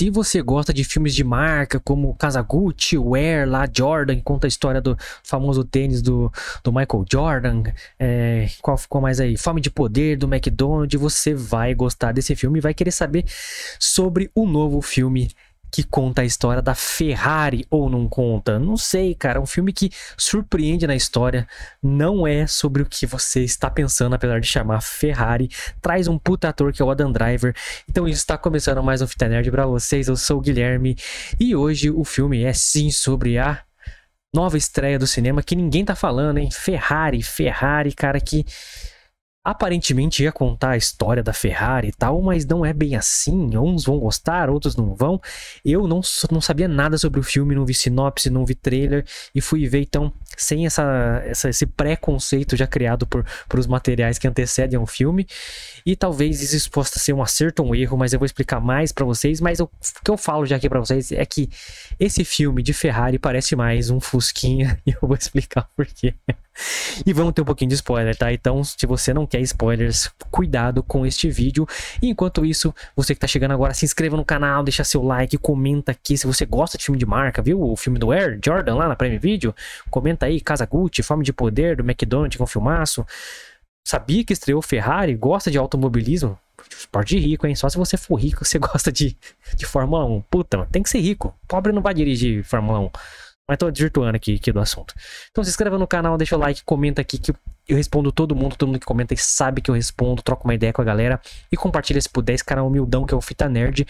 se você gosta de filmes de marca, como Kazaguchi, Wear, lá Jordan, conta a história do famoso tênis do, do Michael Jordan, é, qual ficou mais aí? Fome de Poder, do McDonald's, você vai gostar desse filme e vai querer saber sobre o novo filme que conta a história da Ferrari ou não conta? Não sei, cara. É um filme que surpreende na história. Não é sobre o que você está pensando, apesar de chamar Ferrari. Traz um puta ator que é o Adam Driver. Então está começando mais um Fita Nerd pra vocês. Eu sou o Guilherme e hoje o filme é sim sobre a nova estreia do cinema que ninguém tá falando, hein? Ferrari, Ferrari, cara, que aparentemente ia contar a história da Ferrari e tal, mas não é bem assim. Uns vão gostar, outros não vão. Eu não, não sabia nada sobre o filme, não vi sinopse, não vi trailer e fui ver então sem essa, essa esse preconceito já criado por, por os materiais que antecedem ao filme. E talvez isso possa ser um acerto ou um erro, mas eu vou explicar mais para vocês. Mas eu, o que eu falo já aqui para vocês é que esse filme de Ferrari parece mais um Fusquinha e eu vou explicar por quê. E vamos ter um pouquinho de spoiler, tá? Então, se você não quer spoilers, cuidado com este vídeo. E enquanto isso, você que tá chegando agora, se inscreva no canal, deixa seu like, comenta aqui se você gosta de filme de marca, viu? O filme do Air Jordan lá na Prime Video. Comenta aí, Casa Gucci, Fome de Poder, do McDonald's com filmaço. Sabia que estreou Ferrari? Gosta de automobilismo? Esporte de rico, hein? Só se você for rico, você gosta de, de Fórmula 1. Puta, tem que ser rico. Pobre não vai dirigir Fórmula 1. Mas tô desvirtuando aqui, aqui do assunto. Então se inscreva no canal, deixa o like, comenta aqui que eu respondo todo mundo, todo mundo que comenta e sabe que eu respondo, troco uma ideia com a galera e compartilha se puder esse canal humildão que é o Fita Nerd.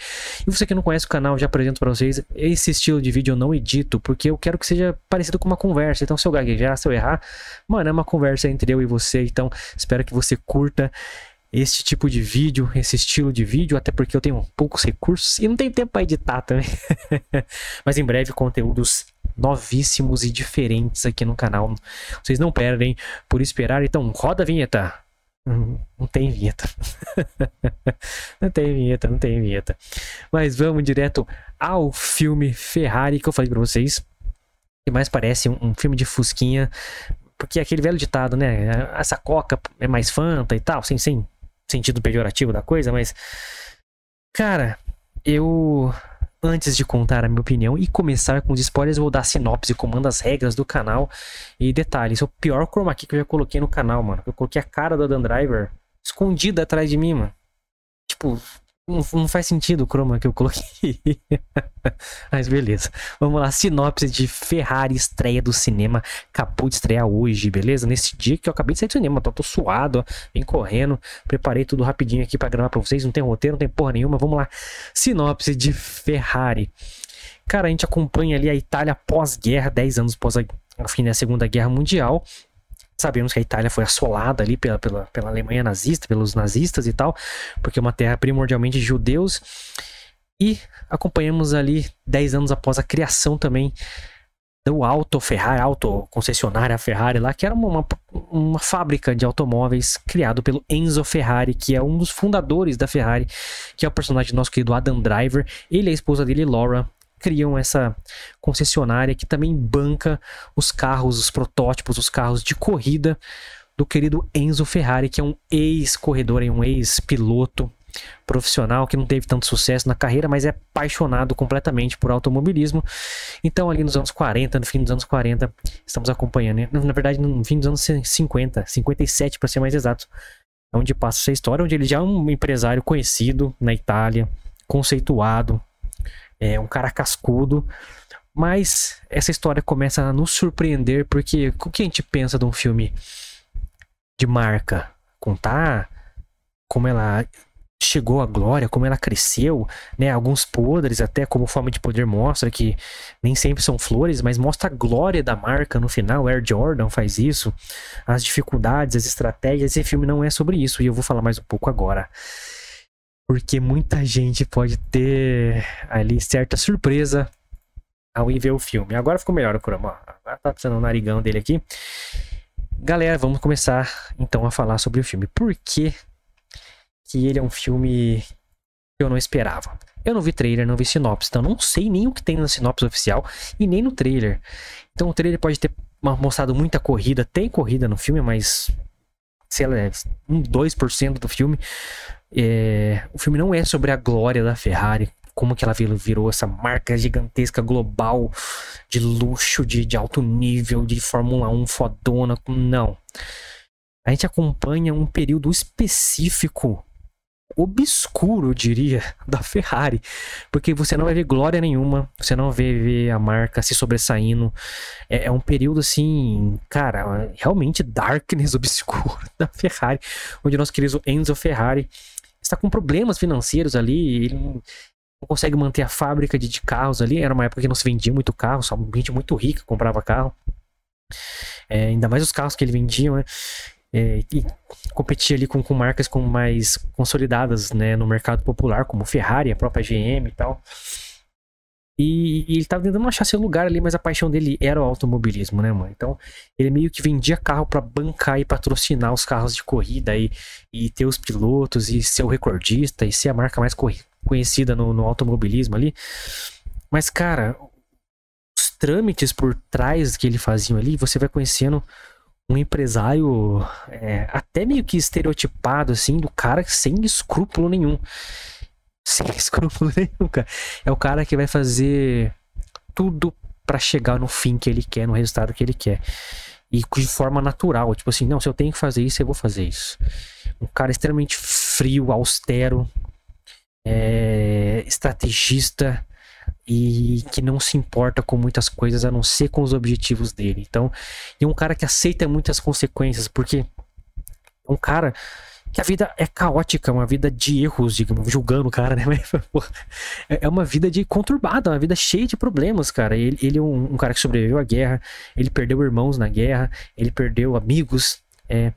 E você que não conhece o canal, já apresento para vocês, esse estilo de vídeo eu não edito, porque eu quero que seja parecido com uma conversa. Então se eu gaguejar, se eu errar, mano, é uma conversa entre eu e você, então espero que você curta este tipo de vídeo, esse estilo de vídeo, até porque eu tenho poucos recursos e não tenho tempo para editar também. Mas em breve conteúdos novíssimos e diferentes aqui no canal. Vocês não perdem por esperar, então roda a vinheta. Hum, não tem vinheta. não tem vinheta, não tem vinheta. Mas vamos direto ao filme Ferrari que eu falei para vocês. Que mais parece um, um filme de Fusquinha. Porque é aquele velho ditado, né? Essa coca é mais fanta e tal, sem, sem sentido pejorativo da coisa, mas. Cara, eu Antes de contar a minha opinião e começar com os spoilers, vou dar sinopse, comando as regras do canal. E detalhe, esse é o pior chroma key que eu já coloquei no canal, mano. Eu coloquei a cara do Dan Driver escondida atrás de mim, mano. Tipo, não, não, faz sentido o chroma que eu coloquei. Mas beleza. Vamos lá. Sinopse de Ferrari estreia do cinema. Acabou de estrear hoje, beleza? Nesse dia que eu acabei de sair do cinema. Tô, tô suado, ó. Vem correndo. Preparei tudo rapidinho aqui para gravar pra vocês. Não tem roteiro, não tem porra nenhuma. Vamos lá. Sinopse de Ferrari. Cara, a gente acompanha ali a Itália pós-guerra, 10 anos após a, o fim da Segunda Guerra Mundial. Sabemos que a Itália foi assolada ali pela, pela, pela Alemanha nazista, pelos nazistas e tal, porque é uma terra primordialmente de judeus. E acompanhamos ali 10 anos após a criação também do Auto Ferrari, Auto concessionária Ferrari lá, que era uma, uma, fábrica de automóveis criado pelo Enzo Ferrari, que é um dos fundadores da Ferrari, que é o personagem nosso querido Adam Driver. Ele e a esposa dele, Laura, criam essa concessionária que também banca os carros, os protótipos, os carros de corrida do querido Enzo Ferrari, que é um ex-corredor, um ex-piloto profissional que não teve tanto sucesso na carreira, mas é apaixonado completamente por automobilismo. Então, ali nos anos 40, no fim dos anos 40, estamos acompanhando, né? na verdade, no fim dos anos 50, 57 para ser mais exato, é onde passa essa história, onde ele já é um empresário conhecido na Itália, conceituado, é um cara cascudo. Mas essa história começa a nos surpreender, porque o que a gente pensa de um filme de marca? Contar como ela chegou à glória, como ela cresceu, né? Alguns podres, até como forma de poder, mostra que nem sempre são flores, mas mostra a glória da marca no final. Air Jordan faz isso, as dificuldades, as estratégias. Esse filme não é sobre isso, e eu vou falar mais um pouco agora porque muita gente pode ter ali certa surpresa ao ir ver o filme. Agora ficou melhor o Kurama. Agora tá precisando o narigão dele aqui. Galera, vamos começar então a falar sobre o filme. Por que, que ele é um filme que eu não esperava? Eu não vi trailer, não vi sinopse, então não sei nem o que tem na sinopse oficial e nem no trailer. Então o trailer pode ter mostrado muita corrida, tem corrida no filme, mas sei lá, um 2% do filme. É, o filme não é sobre a glória da Ferrari, como que ela virou essa marca gigantesca global de luxo, de, de alto nível, de Fórmula 1 fodona. Não. A gente acompanha um período específico obscuro, eu diria, da Ferrari. Porque você não vai ver glória nenhuma, você não vê, ver a marca se sobressaindo. É, é, um período assim, cara, realmente darkness obscuro da Ferrari, onde nosso querido Enzo Ferrari está com problemas financeiros ali, ele não consegue manter a fábrica de, de carros ali. Era uma época que não se vendia muito carro, só gente muito rica comprava carro. É, ainda mais os carros que ele vendia, né? é, e competir ali com, com marcas com mais consolidadas né, no mercado popular, como Ferrari, a própria GM e tal. E, e ele estava tentando achar seu lugar ali, mas a paixão dele era o automobilismo, né, mano? Então, ele meio que vendia carro para bancar e patrocinar os carros de corrida e, e ter os pilotos e ser o recordista e ser a marca mais conhecida no, no automobilismo ali. Mas, cara, os trâmites por trás que ele fazia ali, você vai conhecendo um empresário é, até meio que estereotipado, assim, do cara sem escrúpulo nenhum. Sem escrúpulo nenhum, cara. É o cara que vai fazer tudo para chegar no fim que ele quer, no resultado que ele quer. E de forma natural. Tipo assim, não, se eu tenho que fazer isso, eu vou fazer isso. Um cara extremamente frio, austero, é, estrategista, e que não se importa com muitas coisas a não ser com os objetivos dele. Então, é um cara que aceita muitas consequências, porque é um cara que a vida é caótica, uma vida de erros, digamos, julgando o cara, né? É, é uma vida de conturbada, uma vida cheia de problemas, cara. Ele, ele é um, um, cara que sobreviveu à guerra, ele perdeu irmãos na guerra, ele perdeu amigos, é,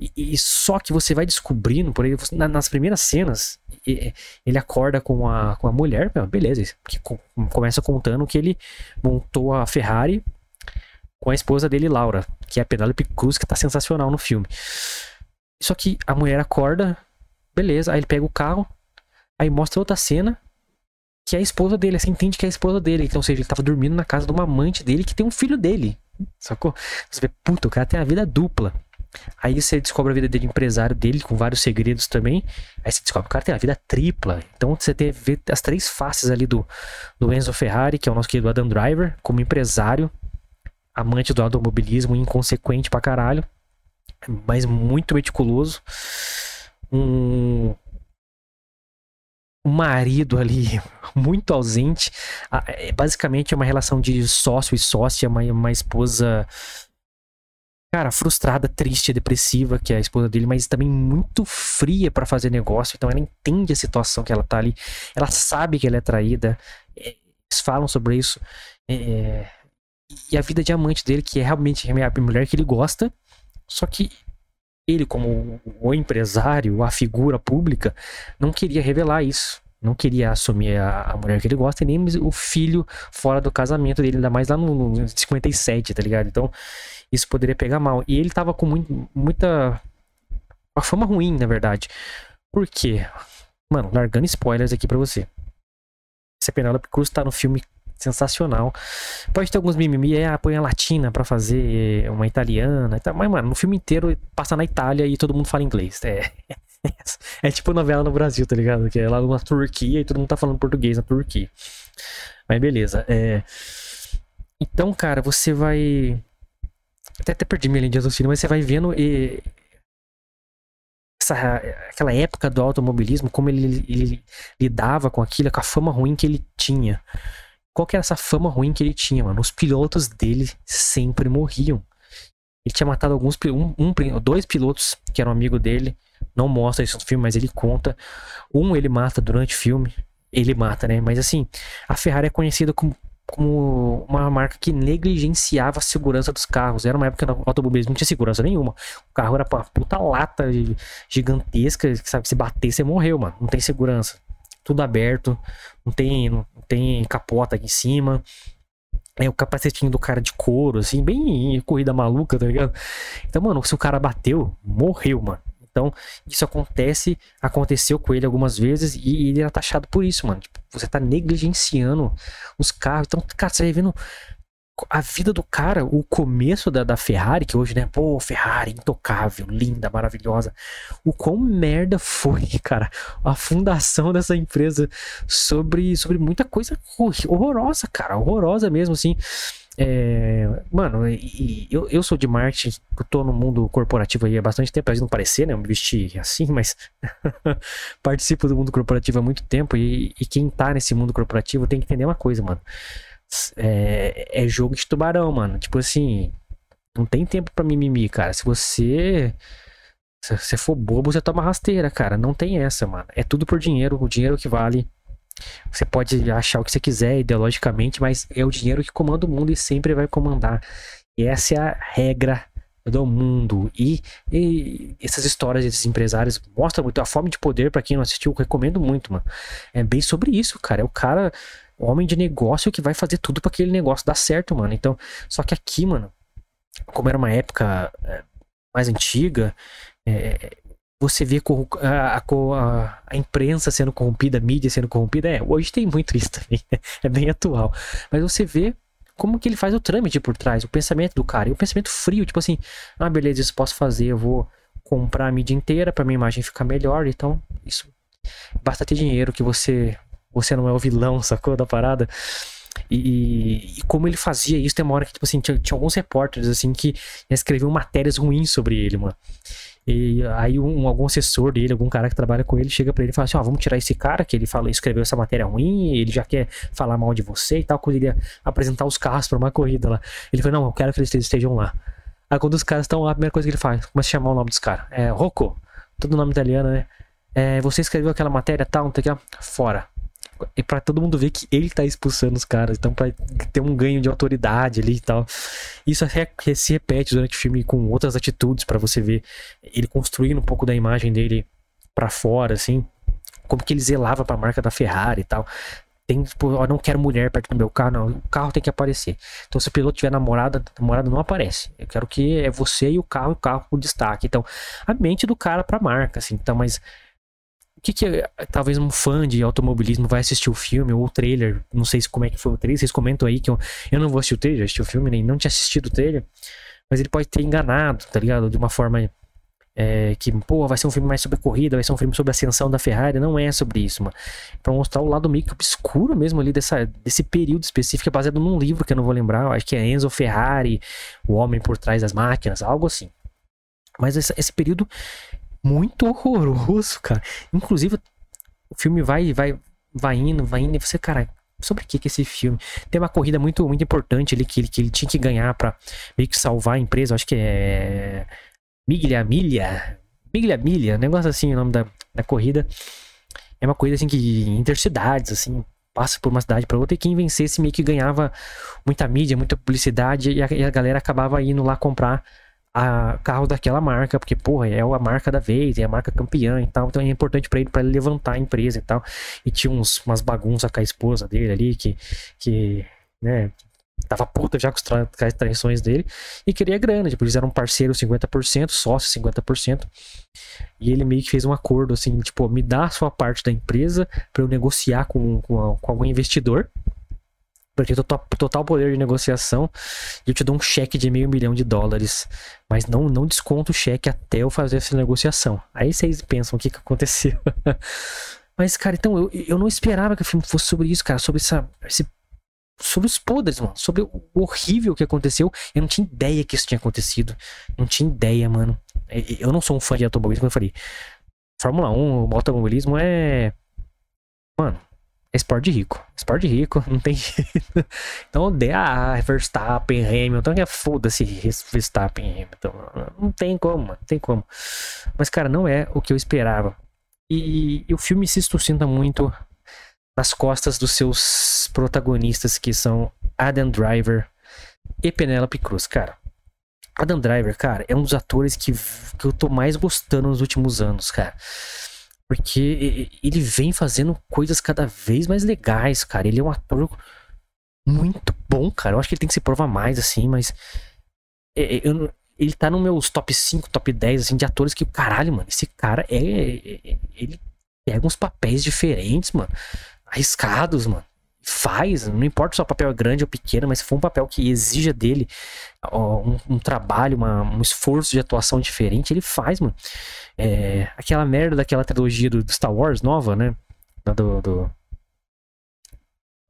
e, e, só que você vai descobrindo, por aí, na, nas primeiras cenas, ele acorda com a, com a mulher, beleza, que começa contando que ele montou a Ferrari com a esposa dele, Laura, que é a Penélope Cruz, que tá sensacional no filme. Só que a mulher acorda, beleza, aí ele pega o carro, aí mostra outra cena, que é a esposa dele, você entende que é a esposa dele, então, ou seja, ele tava dormindo na casa de uma amante dele que tem um filho dele, sacou? Você vê, puta, o cara tem a vida dupla. Aí você descobre a vida dele, empresário dele, com vários segredos também. Aí você descobre que o cara tem a vida tripla. Então você tem as três faces ali do, do Enzo Ferrari, que é o nosso querido Adam Driver, como empresário, amante do automobilismo, inconsequente pra caralho, mas muito meticuloso. Um, um marido ali muito ausente. É, basicamente é uma relação de sócio e sócia, uma, uma esposa cara, frustrada, triste, depressiva, que é a esposa dele, mas também muito fria para fazer negócio. Então ela entende a situação que ela tá ali. Ela sabe que ela é traída. É, eles falam sobre isso. É, e a vida diamante dele, que é realmente a mulher que ele gosta. Só que ele, como o empresário, a figura pública, não queria revelar isso. Não queria assumir a, mulher que ele gosta e nem o filho fora do casamento dele, ainda mais lá no, no 57, tá ligado? Então, isso poderia pegar mal. E ele tava com muito, muita. Uma fama ruim, na verdade. Por quê? Mano, largando spoilers aqui pra você. Essa Penélope Cruz tá no filme sensacional. Pode ter alguns mimimi, é, põe a latina para fazer uma italiana e tal. Mas, mano, no filme inteiro passa na Itália e todo mundo fala inglês. É, é tipo novela no Brasil, tá ligado? Que é lá na Turquia e todo mundo tá falando português na Turquia. Mas beleza. É... Então, cara, você vai até, até perdi minha linha de raciocínio, mas você vai vendo e, essa, aquela época do automobilismo, como ele, ele, lidava com aquilo, com a fama ruim que ele tinha. Qual que era essa fama ruim que ele tinha, mano? Os pilotos dele sempre morriam. Ele tinha matado alguns, um, um, dois pilotos que eram amigo dele. Não mostra isso no filme, mas ele conta. Um ele mata durante o filme. Ele mata, né? Mas assim, a Ferrari é conhecida como como uma marca que negligenciava a segurança dos carros. Era uma época que o automobilismo não tinha segurança nenhuma. O carro era uma puta lata gigantesca, sabe? Se bater, você morreu, mano. Não tem segurança. Tudo aberto, não tem, não tem capota aqui em cima. É o capacetinho do cara de couro, assim, bem corrida maluca, tá ligado? Então, mano, se o cara bateu, morreu, mano. Então, isso acontece, aconteceu com ele algumas vezes e ele era taxado por isso, mano. Tipo, você tá negligenciando os carros. Então, cara, você vai vendo a vida do cara, o começo da, da Ferrari, que hoje, né, pô, Ferrari, intocável, linda, maravilhosa. O quão merda foi, cara, a fundação dessa empresa sobre, sobre muita coisa horrorosa, cara, horrorosa mesmo, assim. É, mano, e, eu, eu sou de marketing, eu tô no mundo corporativo aí há bastante tempo, apesar de não parecer, né? Eu me vesti assim, mas participo do mundo corporativo há muito tempo e, e quem tá nesse mundo corporativo tem que entender uma coisa, mano é, é jogo de tubarão, mano. Tipo assim, não tem tempo para mimimi, cara. Se você se você for bobo, você toma rasteira, cara. Não tem essa, mano. É tudo por dinheiro, o dinheiro que vale. Você pode achar o que você quiser ideologicamente, mas é o dinheiro que comanda o mundo e sempre vai comandar. E essa é a regra do mundo. E, e essas histórias desses empresários mostram muito a fome de poder. para quem não assistiu, recomendo muito, mano. É bem sobre isso, cara. É o cara homem de negócio que vai fazer tudo para aquele negócio dar certo, mano. Então, só que aqui, mano, como era uma época é, mais antiga, é, você vê a, a, a, imprensa sendo corrompida, a mídia sendo corrompida. É, hoje tem muito isso também, é bem atual. Mas você vê como que ele faz o trâmite por trás, o pensamento do cara. E o pensamento frio, tipo assim, ah, beleza, isso posso fazer, eu vou comprar a mídia inteira para minha imagem ficar melhor. Então, isso basta ter dinheiro que você você não é o vilão, sacou da parada? E, e, como ele fazia isso, tem uma hora que, tipo assim, tinha, tinha alguns repórteres, assim, que escreviam matérias ruins sobre ele, mano. E aí um, algum assessor dele, algum cara que trabalha com ele, chega para ele e fala assim, ó, oh, vamos tirar esse cara que ele fala, escreveu essa matéria ruim, ele já quer falar mal de você e tal, quando ele ia apresentar os carros para uma corrida lá. Ele falou, não, eu quero que eles estejam lá. Aí quando os caras estão lá, a primeira coisa que ele faz, começa a chamar o nome dos caras. É, Rocco, todo nome italiano, né? É, você escreveu aquela matéria tal, não tem que fora e para todo mundo ver que ele tá expulsando os caras, então para ter um ganho de autoridade ali e tal. Isso se repete durante o filme com outras atitudes para você ver ele construindo um pouco da imagem dele para fora, assim, como que ele zelava para a marca da Ferrari e tal. Tem, tipo, eu não quero mulher perto do meu carro, não. O carro tem que aparecer. Então, se o piloto tiver namorada, namorada não aparece. Eu quero que é você e o carro, o carro com destaque. Então, a mente do cara pra marca, assim. Então, mas que, que é, talvez um fã de automobilismo vai assistir o filme ou o trailer? Não sei como é que foi o trailer. Vocês comentam aí que eu, eu não vou assistir o trailer, o filme, nem não tinha assistido o trailer. Mas ele pode ter enganado, tá ligado? De uma forma é, que, pô, vai ser um filme mais sobre corrida, vai ser um filme sobre a ascensão da Ferrari. Não é sobre isso, mano. Pra mostrar o lado meio que obscuro mesmo ali dessa, desse período específico, é baseado num livro que eu não vou lembrar. Acho que é Enzo Ferrari, O Homem por Trás das Máquinas, algo assim. Mas esse período muito horroroso, cara. Inclusive, o filme vai, vai, vai indo, vai indo, e você, cara, sobre o que que esse filme? Tem uma corrida muito, muito importante ali que ele, que ele tinha que ganhar para meio que salvar a empresa, acho que é Miglia Milha, Miglia Milha, negócio assim o nome da, da corrida. É uma coisa assim que intercidades, assim, passa por uma cidade para outra e quem vencesse meio que ganhava muita mídia, muita publicidade e a, e a galera acabava indo lá comprar a carro daquela marca, porque, porra, é a marca da vez, é a marca campeã e tal. Então é importante para ele, para ele levantar a empresa e tal. E tinha uns, umas bagunças com a esposa dele ali, que, que né, tava puta já com, com as traições dele e queria grana. Tipo, eles eram parceiros 50%, sócio 50%. E ele meio que fez um acordo assim, tipo, me dá a sua parte da empresa para eu negociar com, com, com algum investidor tenho total, total poder de negociação e eu te dou um cheque de meio milhão de dólares. Mas não, não desconto o cheque até eu fazer essa negociação. Aí vocês pensam o que, que aconteceu. mas, cara, então eu, eu não esperava que o filme fosse sobre isso, cara. Sobre essa, esse sobre os podres, mano. Sobre o horrível que aconteceu. Eu não tinha ideia que isso tinha acontecido. Não tinha ideia, mano. Eu não sou um fã de automobilismo, eu falei. Fórmula 1, o automobilismo é. Mano, é esporte de rico. Esporte de rico, não tem jeito. Então odeia a Verstappen, Hamilton, que é foda-se Verstappen, Hamilton. Não tem como, não tem como. Mas, cara, não é o que eu esperava. E, e o filme se sustenta muito nas costas dos seus protagonistas, que são Adam Driver e Penelope Cruz, cara. Adam Driver, cara, é um dos atores que, que eu tô mais gostando nos últimos anos, cara. Porque ele vem fazendo coisas cada vez mais legais, cara. Ele é um ator muito bom, cara. Eu acho que ele tem que se provar mais, assim, mas. É, é, eu, ele tá nos meus top 5, top 10, assim, de atores que, caralho, mano, esse cara é. é ele pega uns papéis diferentes, mano. Arriscados, mano. Faz, não importa se o papel é grande ou pequeno, mas se for um papel que exija dele ó, um, um, trabalho, uma, um esforço de atuação diferente, ele faz, mano. É, aquela merda daquela trilogia do, do Star Wars nova, né? Do, do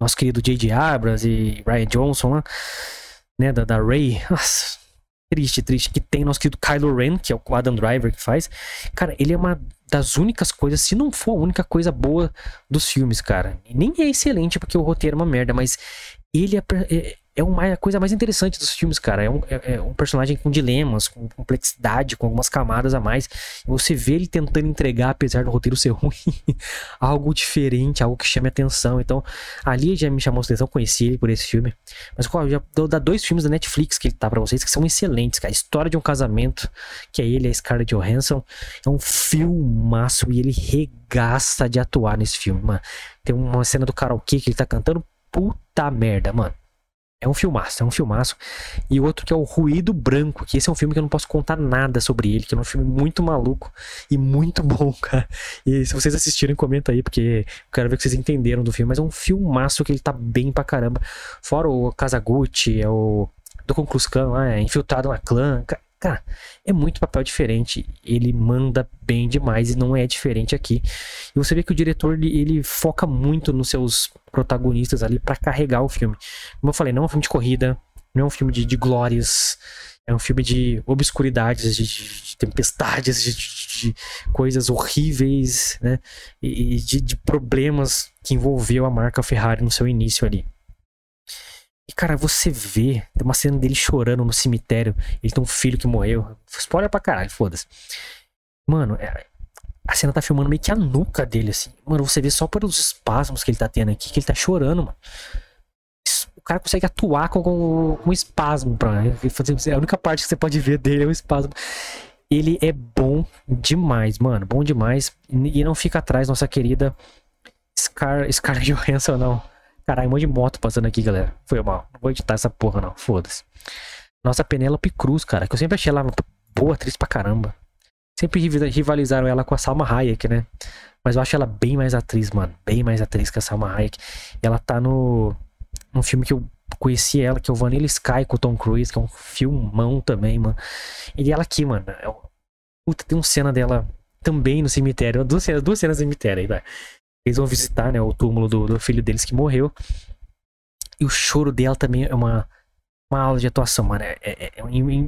nosso querido J.J. Abrams e Ryan Johnson lá, né? Da, da Ray. Nossa, triste, triste. Que tem nosso querido Kylo Ren, que é o Adam Driver que faz. Cara, ele é uma das únicas coisas, se não for a única coisa boa dos filmes, cara. Nem é excelente porque o roteiro é uma merda, mas ele é, é, é uma, a coisa mais interessante dos filmes, cara. É um, é, é um, personagem com dilemas, com complexidade, com algumas camadas a mais. Você vê ele tentando entregar, apesar do roteiro ser ruim, algo diferente, algo que chame atenção. Então, ali já me chamou a atenção, conheci ele por esse filme. Mas qual, já dou dois filmes da Netflix que ele tá pra vocês, que são excelentes, cara. História de um Casamento, que é ele e a Scarlett Johansson. É um filmaço e ele regaça de atuar nesse filme, mano. Tem uma cena do karaokê que ele tá cantando. Puta merda, mano. É um filmaço, é um filmaço. E outro que é o Ruído Branco, que esse é um filme que eu não posso contar nada sobre ele, que é um filme muito maluco e muito bom, cara. E se vocês assistirem, comenta aí, porque eu quero ver que vocês entenderam do filme. Mas é um filmaço que ele tá bem pra caramba. Fora o Kazaguchi, é o do Conclus Khan lá, é infiltrado na clã. Cara, é muito papel diferente. Ele manda bem demais e não é diferente aqui. E você vê que o diretor ele, ele foca muito nos seus protagonistas ali para carregar o filme. Como eu falei, não é um filme de corrida, não é um filme de, de glórias. É um filme de obscuridades, de, de tempestades, de, de, coisas horríveis, né? E de, problemas que envolveu a marca Ferrari no seu início ali. E, cara, você vê, tem uma cena dele chorando no cemitério. Ele tem um filho que morreu. Spoiler pra caralho, foda-se. Mano, é, a cena tá filmando meio que a nuca dele, assim. Mano, você vê só pelos espasmos que ele tá tendo aqui, que ele tá chorando, mano. O cara consegue atuar com, com, com um espasmo pra fazer. A única parte que você pode ver dele é o espasmo. Ele é bom demais, mano. Bom demais. E não fica atrás, nossa querida Scar, Scar Johansson, não. Caralho, um monte de moto passando aqui, galera. Foi mal. Não vou editar essa porra, não. Foda-se. Nossa Penélope Cruz, cara. Que eu sempre achei ela boa atriz pra caramba. Sempre rivalizaram ela com a Salma Hayek, né? Mas eu acho ela bem mais atriz, mano. Bem mais atriz que a Salma Hayek. Ela tá no. Num filme que eu conheci ela, que é o Vanilla Sky com o Tom Cruise, que é um filmão também, mano. E ela aqui, mano. É... Puta, tem uma cena dela também no cemitério. Duas cenas, duas cenas no cemitério aí, vai. Eles vão visitar, né, o túmulo do, do filho deles que morreu. E o choro dela também é uma, uma aula de atuação, mano. É, é, é,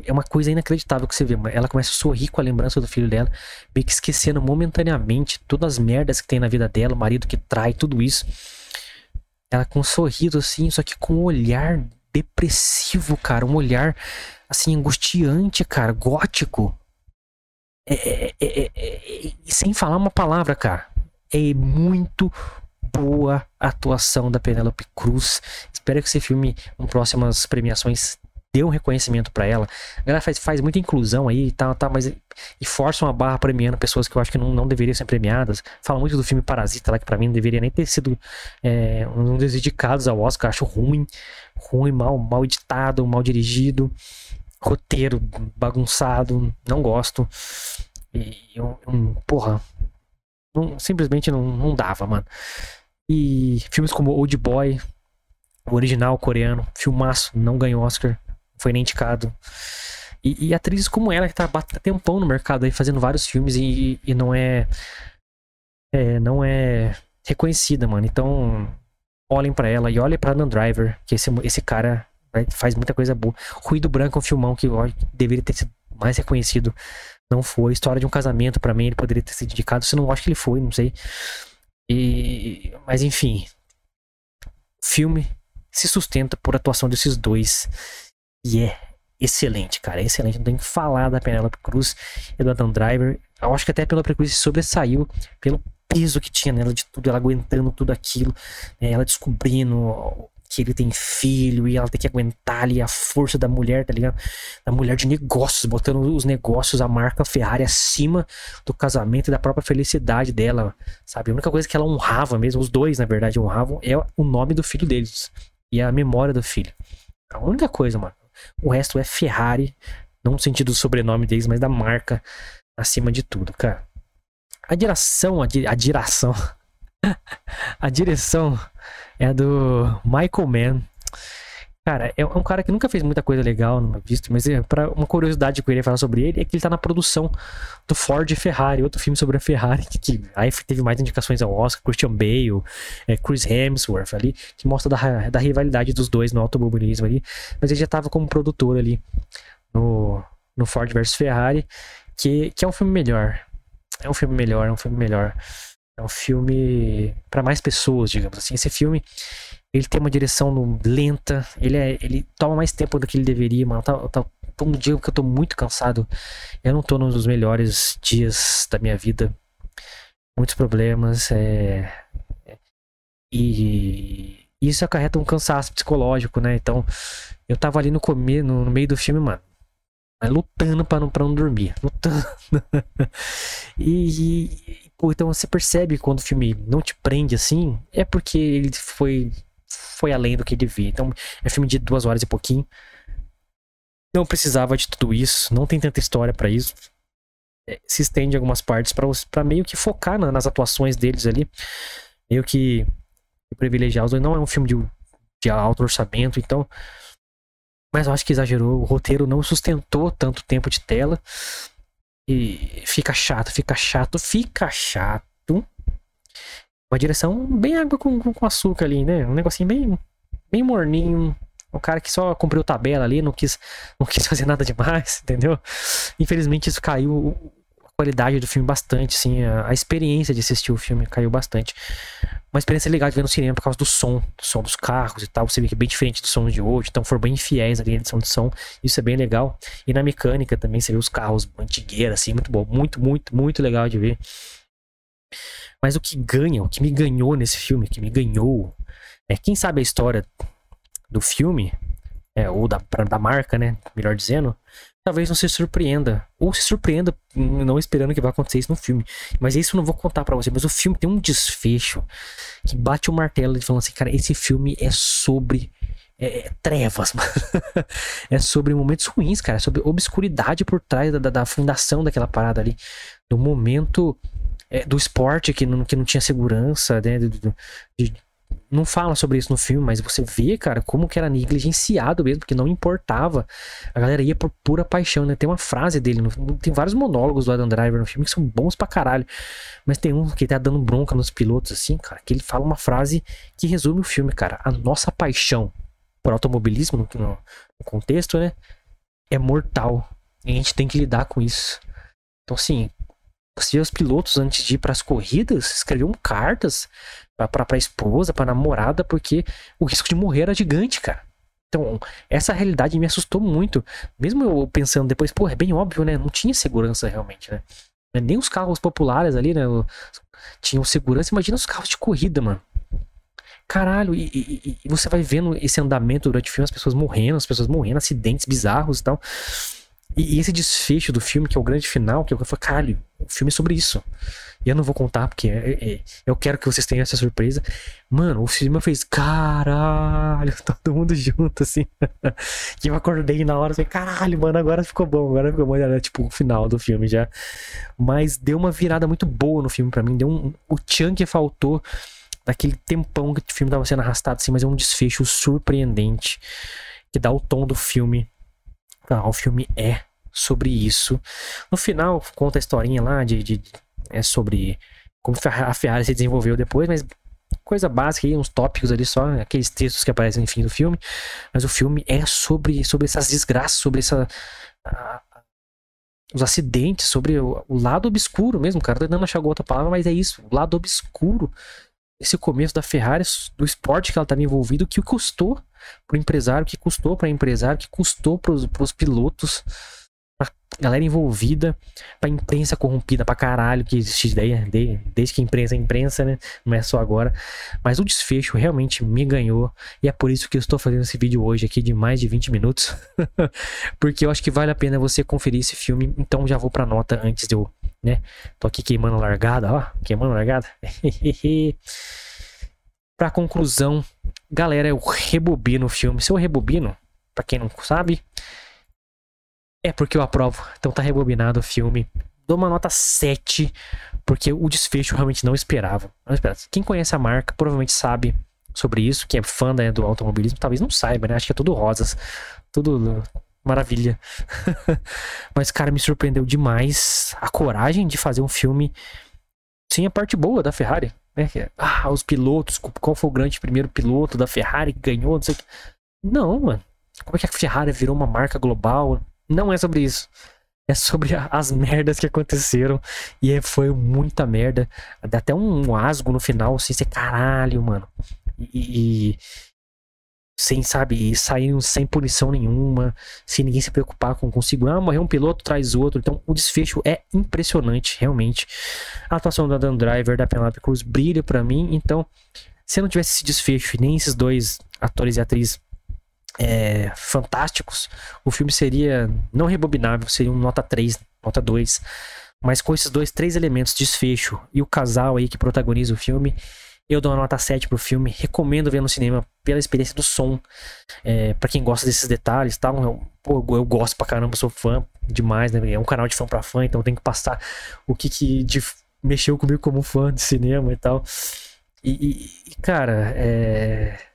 é, uma coisa inacreditável que você vê. Ela começa a sorrir com a lembrança do filho dela, meio que esquecendo momentaneamente todas as merdas que tem na vida dela, o marido que trai, tudo isso. Ela com um sorriso assim, só que com um olhar depressivo, cara. Um olhar, assim, angustiante, cara, gótico. É, é, é, sem falar uma palavra, cara é muito boa a atuação da Penélope Cruz. Espero que esse filme, em próximas premiações, dê um reconhecimento para ela. Ela faz, faz muita inclusão aí e tá, tá, mas e força uma barra premiando pessoas que eu acho que não, não deveriam ser premiadas. Fala muito do filme Parasita lá, que para mim não deveria nem ter sido é, um dos dedicados ao Oscar. Acho ruim, ruim, mal, mal editado, mal dirigido, roteiro bagunçado, não gosto. E um, um porra, não, simplesmente não, não dava, mano. E filmes como Old Boy, o original coreano, filmaço, não ganhou Oscar, foi nem indicado. E, e atrizes como ela, que tá batendo tempão no mercado aí, fazendo vários filmes e, e não é, é. Não é reconhecida, mano. Então, olhem para ela e olhem pra Dan Driver, que esse, esse cara faz muita coisa boa. Ruído Branco é um filmão que ó, deveria ter sido mais reconhecido não foi. História de um casamento, para mim, ele poderia ter sido indicado. Se não acho que ele foi, não sei. E, mas enfim. O filme se sustenta por atuação desses dois. E é excelente, cara. É excelente. Não tem que falar da Penelope Cruz e do Adam Driver. Eu acho que até pela Cruz sobressaiu pelo peso que tinha nela de tudo, ela aguentando tudo aquilo, né, ela descobrindo que ele tem filho e ela tem que aguentar ali a força da mulher, tá ligado? Da mulher de negócios, botando os negócios, a marca Ferrari acima do casamento e da própria felicidade dela, sabe? A única coisa que ela honrava mesmo, os dois na verdade honravam, é o nome do filho deles e a memória do filho. A única coisa, mano. O resto é Ferrari, não no sentido do sobrenome deles, mas da marca acima de tudo, cara. A direção, a, di a direção, a direção É do Michael Mann. Cara, é um cara que nunca fez muita coisa legal, não visto, mas é uma curiosidade que eu queria falar sobre ele é que ele tá na produção do Ford e Ferrari, outro filme sobre a Ferrari, que, que aí teve mais indicações ao Oscar, Christian Bale, é, Chris Hemsworth ali, que mostra da, da rivalidade dos dois no automobilismo ali, mas ele já tava como produtor ali no, no Ford versus Ferrari, que, que é um filme melhor. É um filme melhor, é um filme melhor. É um filme para mais pessoas, digamos assim. Esse filme ele tem uma direção lenta, ele, é, ele toma mais tempo do que ele deveria, mano. Tá, tá, um dia que eu tô muito cansado. Eu não tô num dos melhores dias da minha vida. Muitos problemas. É, é, e isso acarreta um cansaço psicológico, né? Então, eu tava ali no, comer, no, no meio do filme, mano. Lutando pra não, pra não dormir. Lutando. e, então você percebe quando o filme não te prende assim, é porque ele foi foi além do que devia. Então, é um filme de duas horas e pouquinho. Não precisava de tudo isso, não tem tanta história para isso. É, se estende algumas partes para meio que focar na, nas atuações deles ali. Meio que privilegiar os dois. Não é um filme de, de alto orçamento, então. Mas eu acho que exagerou. O roteiro não sustentou tanto tempo de tela. E fica chato, fica chato, fica chato. Uma direção bem água com, com, açúcar ali, né? Um negocinho bem, bem morninho. O cara que só cumpriu tabela ali, não quis, não quis fazer nada demais, entendeu? Infelizmente isso caiu a qualidade do filme bastante, assim, a, a experiência de assistir o filme caiu bastante. Uma experiência legal de ver no cinema por causa do som, do som dos carros e tal. Você vê que é bem diferente do som de hoje, então foram bem fiéis ali na edição de som. Isso é bem legal. E na mecânica também, você vê os carros antigueiros, assim, muito bom. Muito, muito, muito legal de ver. Mas o que ganha, o que me ganhou nesse filme, que me ganhou, é quem sabe a história do filme, é, ou da, da marca, né? Melhor dizendo, talvez não se surpreenda. Ou se surpreenda, não esperando que vai acontecer isso no filme. Mas isso eu não vou contar para você. Mas o filme tem um desfecho que bate o martelo e falando assim, cara, esse filme é sobre é, é trevas, mano. é sobre momentos ruins, cara. É sobre obscuridade por trás da, da, da fundação daquela parada ali. Do momento é, do esporte que não, que não tinha segurança, né? De, de, de, não fala sobre isso no filme, mas você vê, cara, como que era negligenciado mesmo, porque não importava. A galera ia por pura paixão, né? Tem uma frase dele, no, tem vários monólogos do Adam Driver no filme que são bons pra caralho. Mas tem um que tá dando bronca nos pilotos, assim, cara, que ele fala uma frase que resume o filme, cara. A nossa paixão por automobilismo, no, no, contexto, né? É mortal. E a gente tem que lidar com isso. Então, assim, você os pilotos antes de ir para as corridas escreviam cartas para a esposa, para namorada, porque o risco de morrer era gigante, cara. Então, essa realidade me assustou muito. Mesmo eu pensando depois, pô, é bem óbvio, né? Não tinha segurança realmente, né? Nem os carros populares ali, né? Tinham segurança. Imagina os carros de corrida, mano. Caralho, e, e, e você vai vendo esse andamento durante o filme, as pessoas morrendo, as pessoas morrendo, acidentes bizarros e tal. E, esse desfecho do filme, que é o grande final, que eu falei, caralho, o filme é sobre isso. E eu não vou contar, porque é, é, eu quero que vocês tenham essa surpresa. Mano, o filme fez, caralho, todo mundo junto, assim. eu acordei na hora, falei, caralho, mano, agora ficou bom, agora ficou bom. Era tipo o final do filme já. Mas deu uma virada muito boa no filme para mim. Deu um, o tchan que faltou daquele tempão que o filme tava sendo arrastado, assim, mas é um desfecho surpreendente. Que dá o tom do filme ah, o filme é sobre isso. No final, conta a historinha lá de, de é sobre como a Ferrari se desenvolveu depois, mas coisa básica aí, uns tópicos ali só, aqueles textos que aparecem no fim do filme. Mas o filme é sobre, sobre essas desgraças, sobre essa. os acidentes, sobre o, o, lado obscuro mesmo, cara. Tô tentando achar outra palavra, mas é isso, o lado obscuro. Esse começo da Ferrari, do esporte que ela estava envolvida, o que custou pro empresário, que custou para empresário, que custou pros, pros pilotos, pra galera envolvida, pra imprensa corrompida pra caralho, que existe ideia de, desde que imprensa é imprensa, né? Não é só agora. Mas o desfecho realmente me ganhou. E é por isso que eu estou fazendo esse vídeo hoje aqui de mais de 20 minutos. Porque eu acho que vale a pena você conferir esse filme. Então já vou pra nota antes de eu, né? Tô aqui queimando largada, ó. Queimando largada. pra conclusão, galera, eu rebobino o filme. Se eu rebobino, pra quem não sabe, é porque eu aprovo. Então tá rebobinado o filme. Dou uma nota 7, porque o desfecho realmente não esperava. Não esperava. Quem conhece a marca provavelmente sabe sobre isso. Quem é fã né, do automobilismo talvez não saiba, né? Acho que é tudo rosas, tudo maravilha. Mas, cara, me surpreendeu demais a coragem de fazer um filme sem a parte boa da Ferrari. Né? Ah, os pilotos, qual foi o grande primeiro piloto da Ferrari que ganhou, não sei o que. Não, mano. Como é que a Ferrari virou uma marca global? Não é sobre isso. É sobre as merdas que aconteceram. E é, foi muita merda. Até um asgo no final, assim, você caralho, mano. E, e, sem, sabe, saindo sem punição nenhuma, sem ninguém se preocupar com, segurar. Ah, morreu um piloto, traz outro. Então, o desfecho é impressionante, realmente. A atuação do Adam Driver, da Penelope Cruz, brilha para mim. Então, se não tivesse esse desfecho e nem esses dois atores e atrizes é, fantásticos, o filme seria não rebobinável, seria um nota 3, nota 2. Mas com esses dois, três elementos, desfecho e o casal aí que protagoniza o filme, eu dou uma nota 7 pro filme. Recomendo ver no cinema pela experiência do som. É, para quem gosta desses detalhes tal. Eu, eu gosto pra caramba, sou fã demais, né? É um canal de fã pra fã, então tem que passar o que, que de, mexeu comigo como fã de cinema e tal. E, e cara, é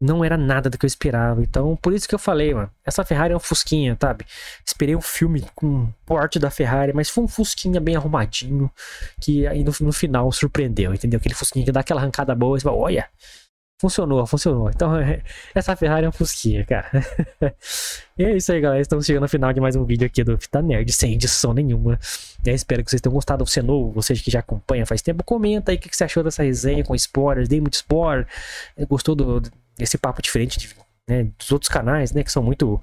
não era nada do que eu esperava. Então, por isso que eu falei, mano. Essa Ferrari é um Fusquinha, sabe? Esperei um filme com porte da Ferrari, mas foi um Fusquinha bem arrumadinho, que aí no, no final surpreendeu, entendeu? Aquele Fusquinha que dá aquela arrancada boa e você fala, olha, funcionou, funcionou. Então, essa Ferrari é um Fusquinha, cara. e é isso aí, galera. Estamos chegando ao final de mais um vídeo aqui do Fita Nerd, sem edição nenhuma. Eu espero que vocês tenham gostado. Você novo, você que já acompanha faz tempo, comenta aí o que você achou dessa resenha com spoilers. Dei muito spoiler. Gostou do esse papo diferente de, né, dos outros canais, né? Que são muito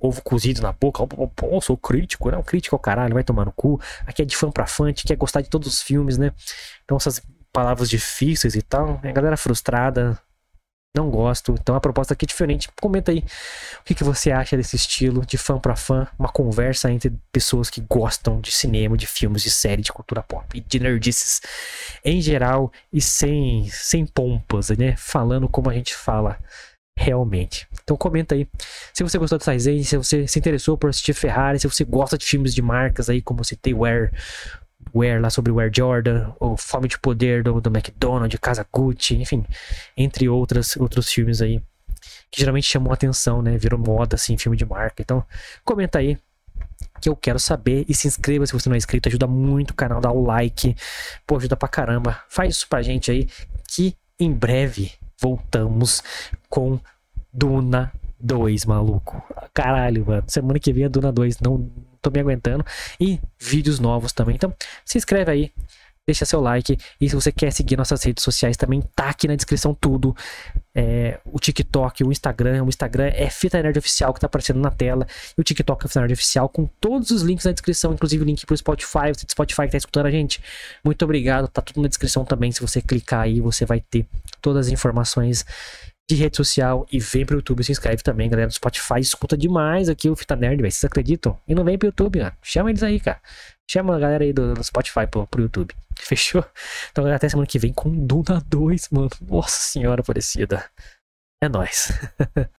ovo cozido na boca. Pô, sou crítico, não, crítico ao caralho, vai tomar no cu. Aqui é de fã pra fã, quer gostar de todos os filmes, né? Então essas palavras difíceis e tal, a galera frustrada, não gosto. Então a proposta aqui é diferente. Comenta aí o que, que você acha desse estilo de fã para fã, uma conversa entre pessoas que gostam de cinema, de filmes, de série, de cultura pop e de nerdices em geral e sem sem pompas, né? Falando como a gente fala realmente. Então comenta aí se você gostou dessa resenha, se você se interessou por assistir Ferrari, se você gosta de filmes de marcas aí como citei Where lá sobre o Air Jordan, o Fome de Poder do, do McDonald's, Casa Gucci, enfim, entre outras, outros filmes aí que geralmente chamam atenção, né? Virou moda, assim, filme de marca. Então, comenta aí que eu quero saber e se inscreva se você não é inscrito, ajuda muito o canal, dá o like, pô, ajuda pra caramba. Faz isso pra gente aí que em breve voltamos com Duna 2, maluco. Caralho, mano. Semana que vem é Duna 2, não tô me aguentando. E vídeos novos também. Então, se inscreve aí, deixa seu like. E se você quer seguir nossas redes sociais, também tá aqui na descrição tudo. É, o TikTok, o Instagram. O Instagram é Fita Nerd Oficial que tá aparecendo na tela. E o TikTok é Fita Nerd Oficial com todos os links na descrição, inclusive o link pro Spotify. Você do Spotify que tá escutando a gente. Muito obrigado. Tá tudo na descrição também. Se você clicar aí, você vai ter todas as informações de rede social e vem pro YouTube, se inscreve também, galera do Spotify, escuta demais aqui o Fita Nerd, vocês acreditam? E não vem pro YouTube. Chama eles aí, cara. Chama a galera aí do, do Spotify pro, pro YouTube. Fechou? Então, até semana que vem com Duna 2, mano. Nossa senhora parecida. É nóis.